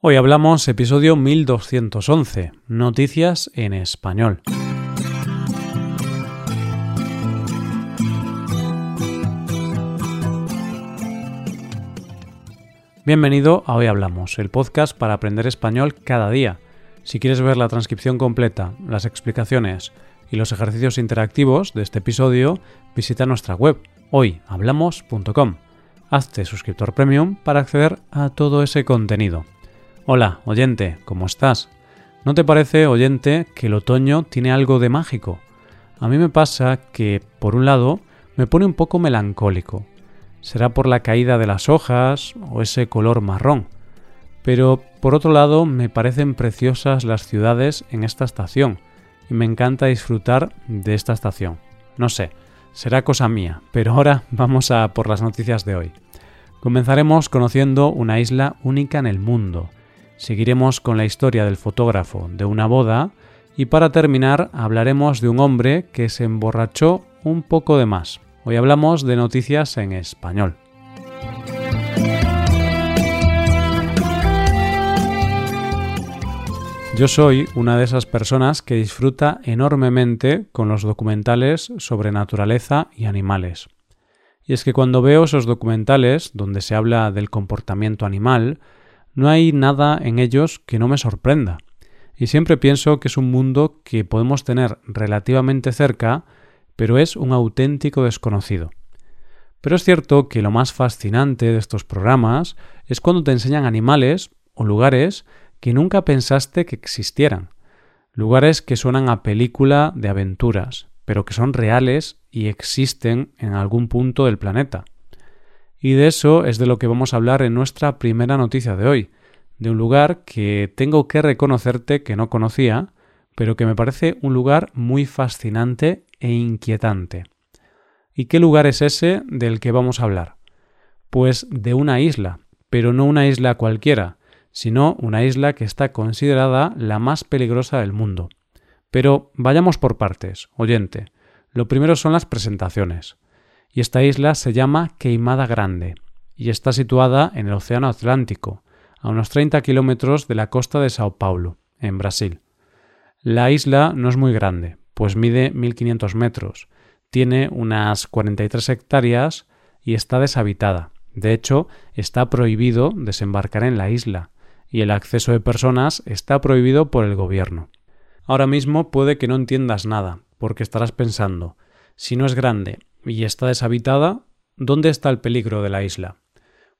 Hoy hablamos episodio 1211, Noticias en Español. Bienvenido a Hoy Hablamos, el podcast para aprender español cada día. Si quieres ver la transcripción completa, las explicaciones y los ejercicios interactivos de este episodio, visita nuestra web hoyhablamos.com. Hazte suscriptor premium para acceder a todo ese contenido. Hola, oyente, ¿cómo estás? ¿No te parece, oyente, que el otoño tiene algo de mágico? A mí me pasa que, por un lado, me pone un poco melancólico. Será por la caída de las hojas o ese color marrón. Pero, por otro lado, me parecen preciosas las ciudades en esta estación y me encanta disfrutar de esta estación. No sé, será cosa mía, pero ahora vamos a por las noticias de hoy. Comenzaremos conociendo una isla única en el mundo, Seguiremos con la historia del fotógrafo de una boda y para terminar hablaremos de un hombre que se emborrachó un poco de más. Hoy hablamos de noticias en español. Yo soy una de esas personas que disfruta enormemente con los documentales sobre naturaleza y animales. Y es que cuando veo esos documentales donde se habla del comportamiento animal, no hay nada en ellos que no me sorprenda. Y siempre pienso que es un mundo que podemos tener relativamente cerca, pero es un auténtico desconocido. Pero es cierto que lo más fascinante de estos programas es cuando te enseñan animales o lugares que nunca pensaste que existieran. Lugares que suenan a película de aventuras, pero que son reales y existen en algún punto del planeta. Y de eso es de lo que vamos a hablar en nuestra primera noticia de hoy, de un lugar que tengo que reconocerte que no conocía, pero que me parece un lugar muy fascinante e inquietante. ¿Y qué lugar es ese del que vamos a hablar? Pues de una isla, pero no una isla cualquiera, sino una isla que está considerada la más peligrosa del mundo. Pero vayamos por partes, oyente. Lo primero son las presentaciones y esta isla se llama Queimada Grande y está situada en el Océano Atlántico, a unos 30 kilómetros de la costa de Sao Paulo, en Brasil. La isla no es muy grande, pues mide 1.500 metros, tiene unas 43 hectáreas y está deshabitada. De hecho, está prohibido desembarcar en la isla y el acceso de personas está prohibido por el gobierno. Ahora mismo puede que no entiendas nada, porque estarás pensando, si no es grande y está deshabitada, ¿dónde está el peligro de la isla?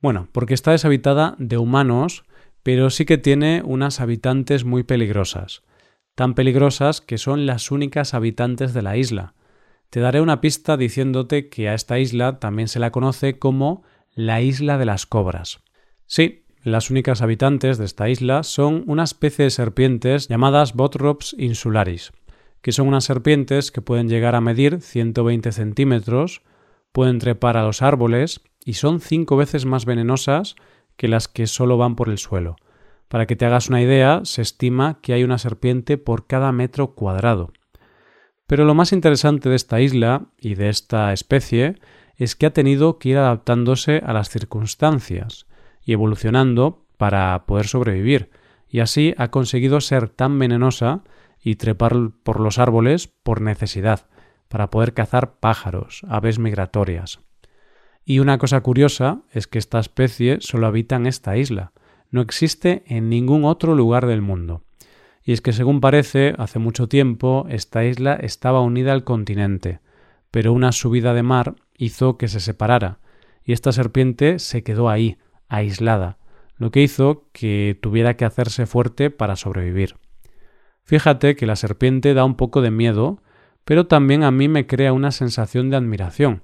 Bueno, porque está deshabitada de humanos, pero sí que tiene unas habitantes muy peligrosas, tan peligrosas que son las únicas habitantes de la isla. Te daré una pista diciéndote que a esta isla también se la conoce como la isla de las cobras. Sí, las únicas habitantes de esta isla son una especie de serpientes llamadas Botrops insularis, que son unas serpientes que pueden llegar a medir 120 centímetros, pueden trepar a los árboles y son cinco veces más venenosas que las que solo van por el suelo. Para que te hagas una idea, se estima que hay una serpiente por cada metro cuadrado. Pero lo más interesante de esta isla y de esta especie es que ha tenido que ir adaptándose a las circunstancias y evolucionando para poder sobrevivir, y así ha conseguido ser tan venenosa y trepar por los árboles por necesidad, para poder cazar pájaros, aves migratorias. Y una cosa curiosa es que esta especie solo habita en esta isla, no existe en ningún otro lugar del mundo. Y es que según parece, hace mucho tiempo esta isla estaba unida al continente, pero una subida de mar hizo que se separara, y esta serpiente se quedó ahí, aislada, lo que hizo que tuviera que hacerse fuerte para sobrevivir. Fíjate que la serpiente da un poco de miedo, pero también a mí me crea una sensación de admiración.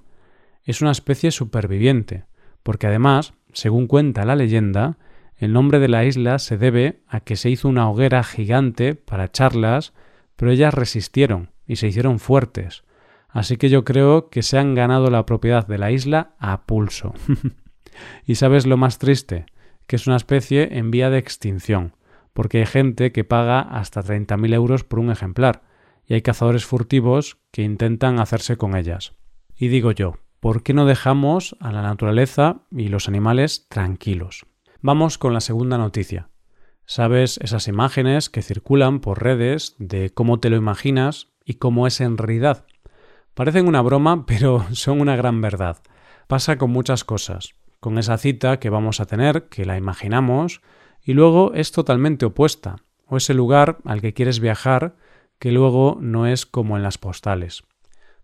Es una especie superviviente, porque además, según cuenta la leyenda, el nombre de la isla se debe a que se hizo una hoguera gigante para echarlas, pero ellas resistieron y se hicieron fuertes. Así que yo creo que se han ganado la propiedad de la isla a pulso. ¿Y sabes lo más triste? Que es una especie en vía de extinción porque hay gente que paga hasta 30.000 euros por un ejemplar, y hay cazadores furtivos que intentan hacerse con ellas. Y digo yo, ¿por qué no dejamos a la naturaleza y los animales tranquilos? Vamos con la segunda noticia. ¿Sabes esas imágenes que circulan por redes de cómo te lo imaginas y cómo es en realidad? Parecen una broma, pero son una gran verdad. Pasa con muchas cosas. Con esa cita que vamos a tener, que la imaginamos, y luego es totalmente opuesta, o ese lugar al que quieres viajar, que luego no es como en las postales.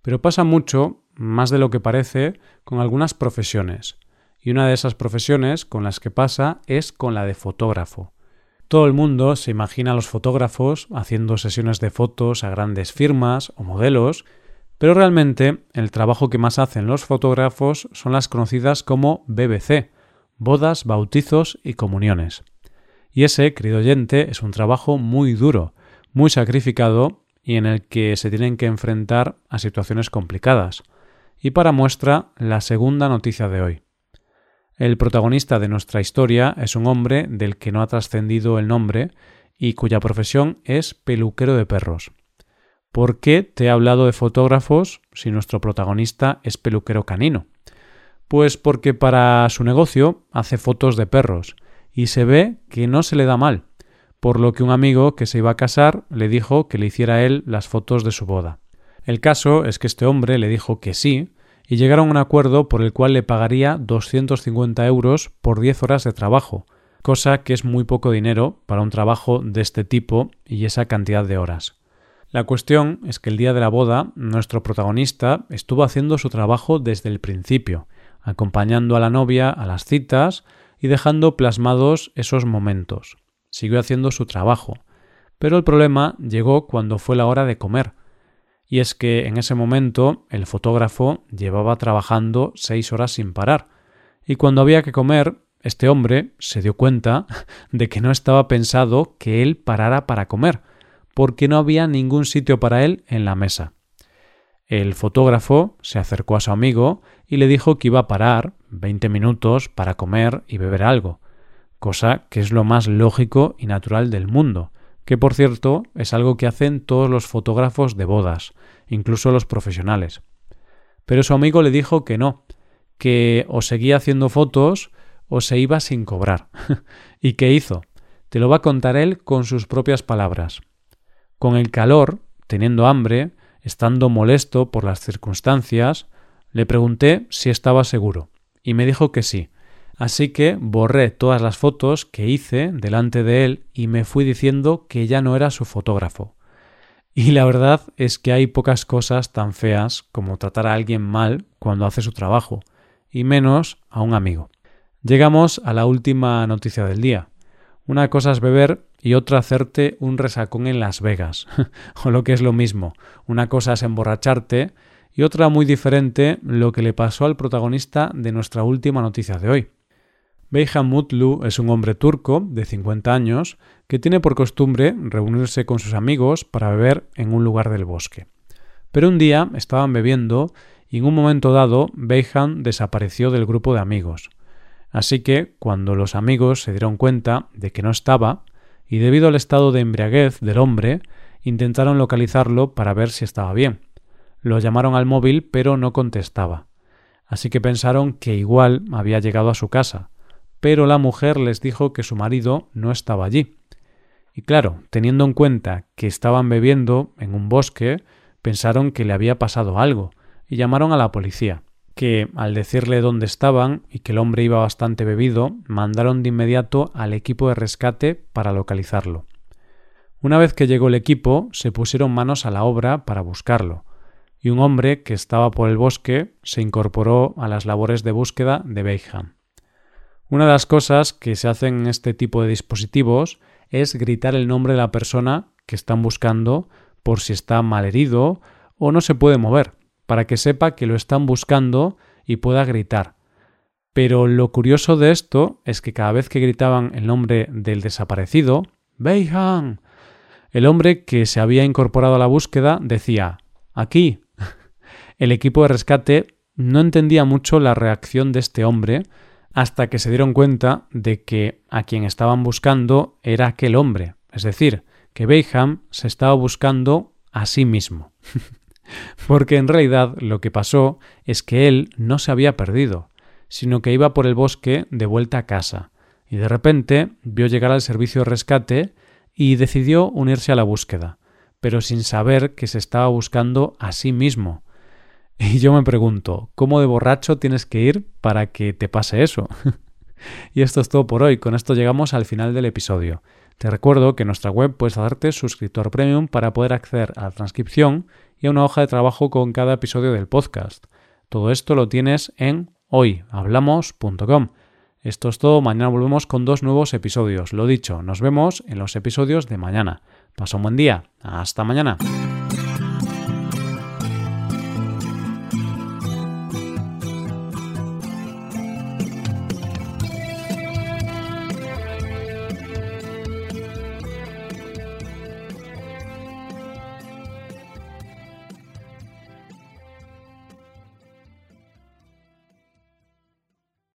Pero pasa mucho, más de lo que parece, con algunas profesiones. Y una de esas profesiones con las que pasa es con la de fotógrafo. Todo el mundo se imagina a los fotógrafos haciendo sesiones de fotos a grandes firmas o modelos, pero realmente el trabajo que más hacen los fotógrafos son las conocidas como BBC, bodas, bautizos y comuniones. Y ese, querido oyente, es un trabajo muy duro, muy sacrificado y en el que se tienen que enfrentar a situaciones complicadas. Y para muestra, la segunda noticia de hoy. El protagonista de nuestra historia es un hombre del que no ha trascendido el nombre y cuya profesión es peluquero de perros. ¿Por qué te he hablado de fotógrafos si nuestro protagonista es peluquero canino? Pues porque para su negocio hace fotos de perros y se ve que no se le da mal, por lo que un amigo que se iba a casar le dijo que le hiciera él las fotos de su boda. El caso es que este hombre le dijo que sí, y llegaron a un acuerdo por el cual le pagaría 250 euros por 10 horas de trabajo, cosa que es muy poco dinero para un trabajo de este tipo y esa cantidad de horas. La cuestión es que el día de la boda nuestro protagonista estuvo haciendo su trabajo desde el principio, acompañando a la novia a las citas y dejando plasmados esos momentos siguió haciendo su trabajo, pero el problema llegó cuando fue la hora de comer, y es que en ese momento el fotógrafo llevaba trabajando seis horas sin parar, y cuando había que comer, este hombre se dio cuenta de que no estaba pensado que él parara para comer, porque no había ningún sitio para él en la mesa. El fotógrafo se acercó a su amigo y le dijo que iba a parar veinte minutos para comer y beber algo cosa que es lo más lógico y natural del mundo, que por cierto es algo que hacen todos los fotógrafos de bodas, incluso los profesionales. Pero su amigo le dijo que no, que o seguía haciendo fotos o se iba sin cobrar. ¿Y qué hizo? Te lo va a contar él con sus propias palabras. Con el calor, teniendo hambre, estando molesto por las circunstancias, le pregunté si estaba seguro, y me dijo que sí, Así que borré todas las fotos que hice delante de él y me fui diciendo que ya no era su fotógrafo. Y la verdad es que hay pocas cosas tan feas como tratar a alguien mal cuando hace su trabajo, y menos a un amigo. Llegamos a la última noticia del día. Una cosa es beber y otra hacerte un resacón en Las Vegas, o lo que es lo mismo. Una cosa es emborracharte y otra muy diferente lo que le pasó al protagonista de nuestra última noticia de hoy. Beyhan Mutlu es un hombre turco de 50 años que tiene por costumbre reunirse con sus amigos para beber en un lugar del bosque. Pero un día estaban bebiendo y en un momento dado Beyhan desapareció del grupo de amigos. Así que, cuando los amigos se dieron cuenta de que no estaba, y debido al estado de embriaguez del hombre, intentaron localizarlo para ver si estaba bien. Lo llamaron al móvil pero no contestaba. Así que pensaron que igual había llegado a su casa, pero la mujer les dijo que su marido no estaba allí. Y claro, teniendo en cuenta que estaban bebiendo en un bosque, pensaron que le había pasado algo y llamaron a la policía, que al decirle dónde estaban y que el hombre iba bastante bebido, mandaron de inmediato al equipo de rescate para localizarlo. Una vez que llegó el equipo, se pusieron manos a la obra para buscarlo, y un hombre que estaba por el bosque se incorporó a las labores de búsqueda de Beyham. Una de las cosas que se hacen en este tipo de dispositivos es gritar el nombre de la persona que están buscando por si está mal herido o no se puede mover, para que sepa que lo están buscando y pueda gritar. Pero lo curioso de esto es que cada vez que gritaban el nombre del desaparecido, Beihan, el hombre que se había incorporado a la búsqueda decía aquí. El equipo de rescate no entendía mucho la reacción de este hombre, hasta que se dieron cuenta de que a quien estaban buscando era aquel hombre, es decir, que Bayham se estaba buscando a sí mismo. Porque en realidad lo que pasó es que él no se había perdido, sino que iba por el bosque de vuelta a casa, y de repente vio llegar al servicio de rescate y decidió unirse a la búsqueda, pero sin saber que se estaba buscando a sí mismo. Y yo me pregunto, ¿cómo de borracho tienes que ir para que te pase eso? y esto es todo por hoy, con esto llegamos al final del episodio. Te recuerdo que en nuestra web puedes hacerte suscriptor premium para poder acceder a la transcripción y una hoja de trabajo con cada episodio del podcast. Todo esto lo tienes en hoyhablamos.com. Esto es todo, mañana volvemos con dos nuevos episodios. Lo dicho, nos vemos en los episodios de mañana. Pasa un buen día. Hasta mañana.